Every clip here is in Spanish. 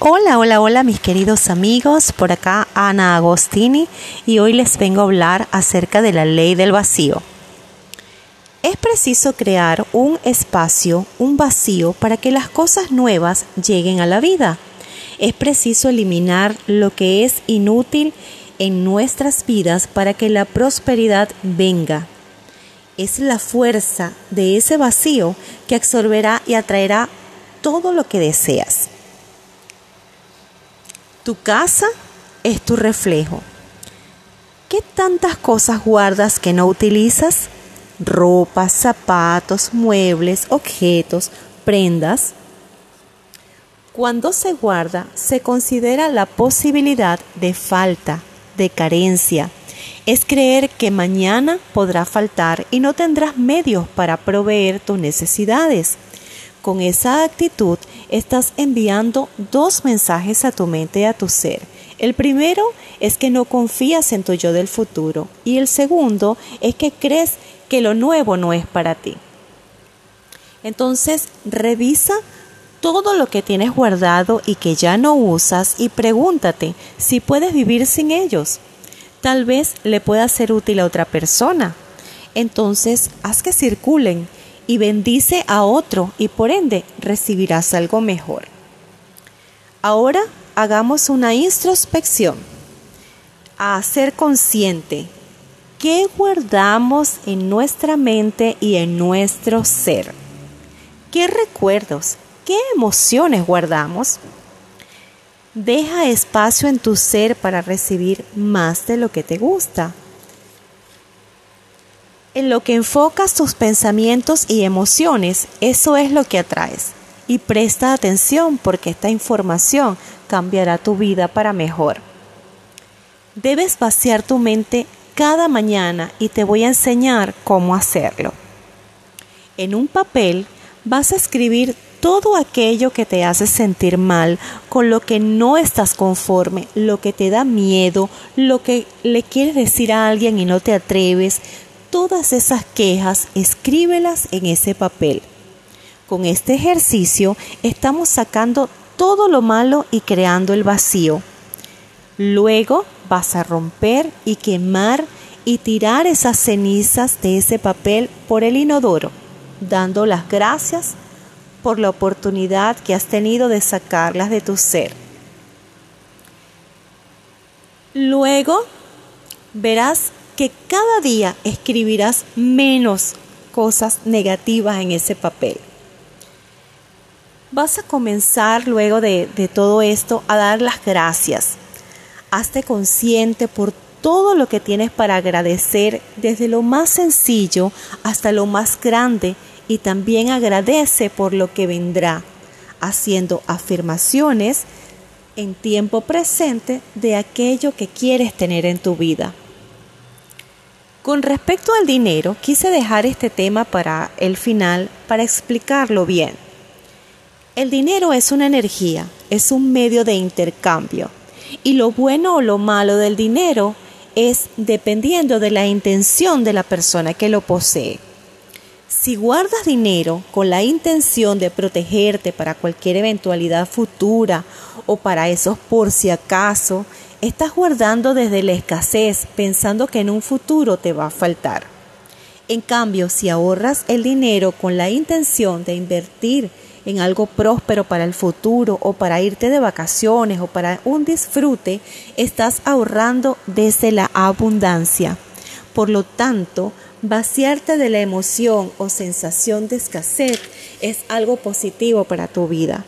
Hola, hola, hola mis queridos amigos, por acá Ana Agostini y hoy les vengo a hablar acerca de la ley del vacío. Es preciso crear un espacio, un vacío, para que las cosas nuevas lleguen a la vida. Es preciso eliminar lo que es inútil en nuestras vidas para que la prosperidad venga. Es la fuerza de ese vacío que absorberá y atraerá todo lo que deseas. Tu casa es tu reflejo. ¿Qué tantas cosas guardas que no utilizas? Ropa, zapatos, muebles, objetos, prendas. Cuando se guarda, se considera la posibilidad de falta, de carencia. Es creer que mañana podrá faltar y no tendrás medios para proveer tus necesidades. Con esa actitud estás enviando dos mensajes a tu mente y a tu ser. El primero es que no confías en tu yo del futuro y el segundo es que crees que lo nuevo no es para ti. Entonces, revisa todo lo que tienes guardado y que ya no usas y pregúntate si puedes vivir sin ellos. Tal vez le pueda ser útil a otra persona. Entonces, haz que circulen y bendice a otro y por ende recibirás algo mejor. Ahora hagamos una introspección a ser consciente qué guardamos en nuestra mente y en nuestro ser. ¿Qué recuerdos, qué emociones guardamos? Deja espacio en tu ser para recibir más de lo que te gusta en lo que enfocas tus pensamientos y emociones, eso es lo que atraes. Y presta atención porque esta información cambiará tu vida para mejor. Debes vaciar tu mente cada mañana y te voy a enseñar cómo hacerlo. En un papel vas a escribir todo aquello que te hace sentir mal, con lo que no estás conforme, lo que te da miedo, lo que le quieres decir a alguien y no te atreves, todas esas quejas, escríbelas en ese papel. Con este ejercicio estamos sacando todo lo malo y creando el vacío. Luego vas a romper y quemar y tirar esas cenizas de ese papel por el inodoro, dando las gracias por la oportunidad que has tenido de sacarlas de tu ser. Luego verás que cada día escribirás menos cosas negativas en ese papel. Vas a comenzar luego de, todo esto a dar las gracias. Hazte consciente por todo lo que tienes para agradecer, desde lo más sencillo hasta lo más grande, y también agradece por lo que vendrá, haciendo afirmaciones en tiempo presente de aquello que quieres tener en tu vida. Con respecto al dinero, quise dejar este tema para el final para explicarlo bien. El dinero es una energía, es un medio de intercambio. Y lo bueno o lo malo del dinero es dependiendo de la intención de la persona que lo posee. Si guardas dinero con la intención de protegerte para cualquier eventualidad futura o para esos por si acaso, estás guardando desde la escasez pensando que en un futuro te va a faltar. En cambio, si ahorras el dinero con la intención de invertir en algo próspero para el futuro o para irte de vacaciones o para un disfrute, estás ahorrando desde la abundancia. Por lo tanto, vaciarte de la emoción o sensación de escasez es algo positivo para tu vida.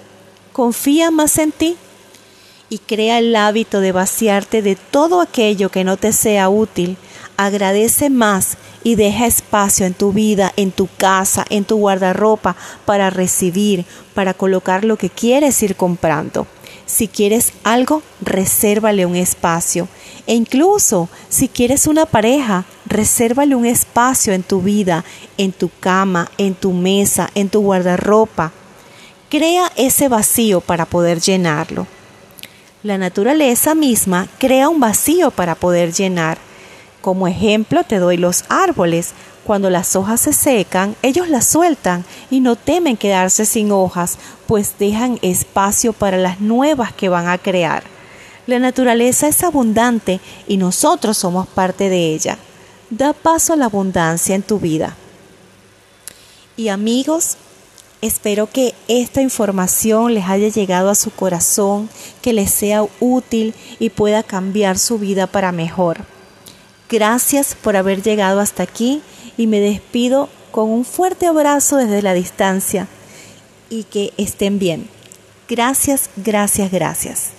Confía más en ti y crea el hábito de vaciarte de todo aquello que no te sea útil. Agradece más y deja espacio en tu vida, en tu casa, en tu guardarropa para recibir, para colocar lo que quieres ir comprando. Si quieres algo, resérvale un espacio. E incluso si quieres una pareja, resérvale un espacio en tu vida, en tu cama, en tu mesa, en tu guardarropa. Crea ese vacío para poder llenarlo. La naturaleza misma crea un vacío para poder llenar. Como ejemplo te doy los árboles. Cuando las hojas se secan, ellos las sueltan y no temen quedarse sin hojas, pues dejan espacio para las nuevas que van a crear. La naturaleza es abundante y nosotros somos parte de ella. Da paso a la abundancia en tu vida. Y amigos, espero que esta información les haya llegado a su corazón, que les sea útil y pueda cambiar su vida para mejor. Gracias por haber llegado hasta aquí y me despido con un fuerte abrazo desde la distancia y que estén bien. Gracias, gracias, gracias.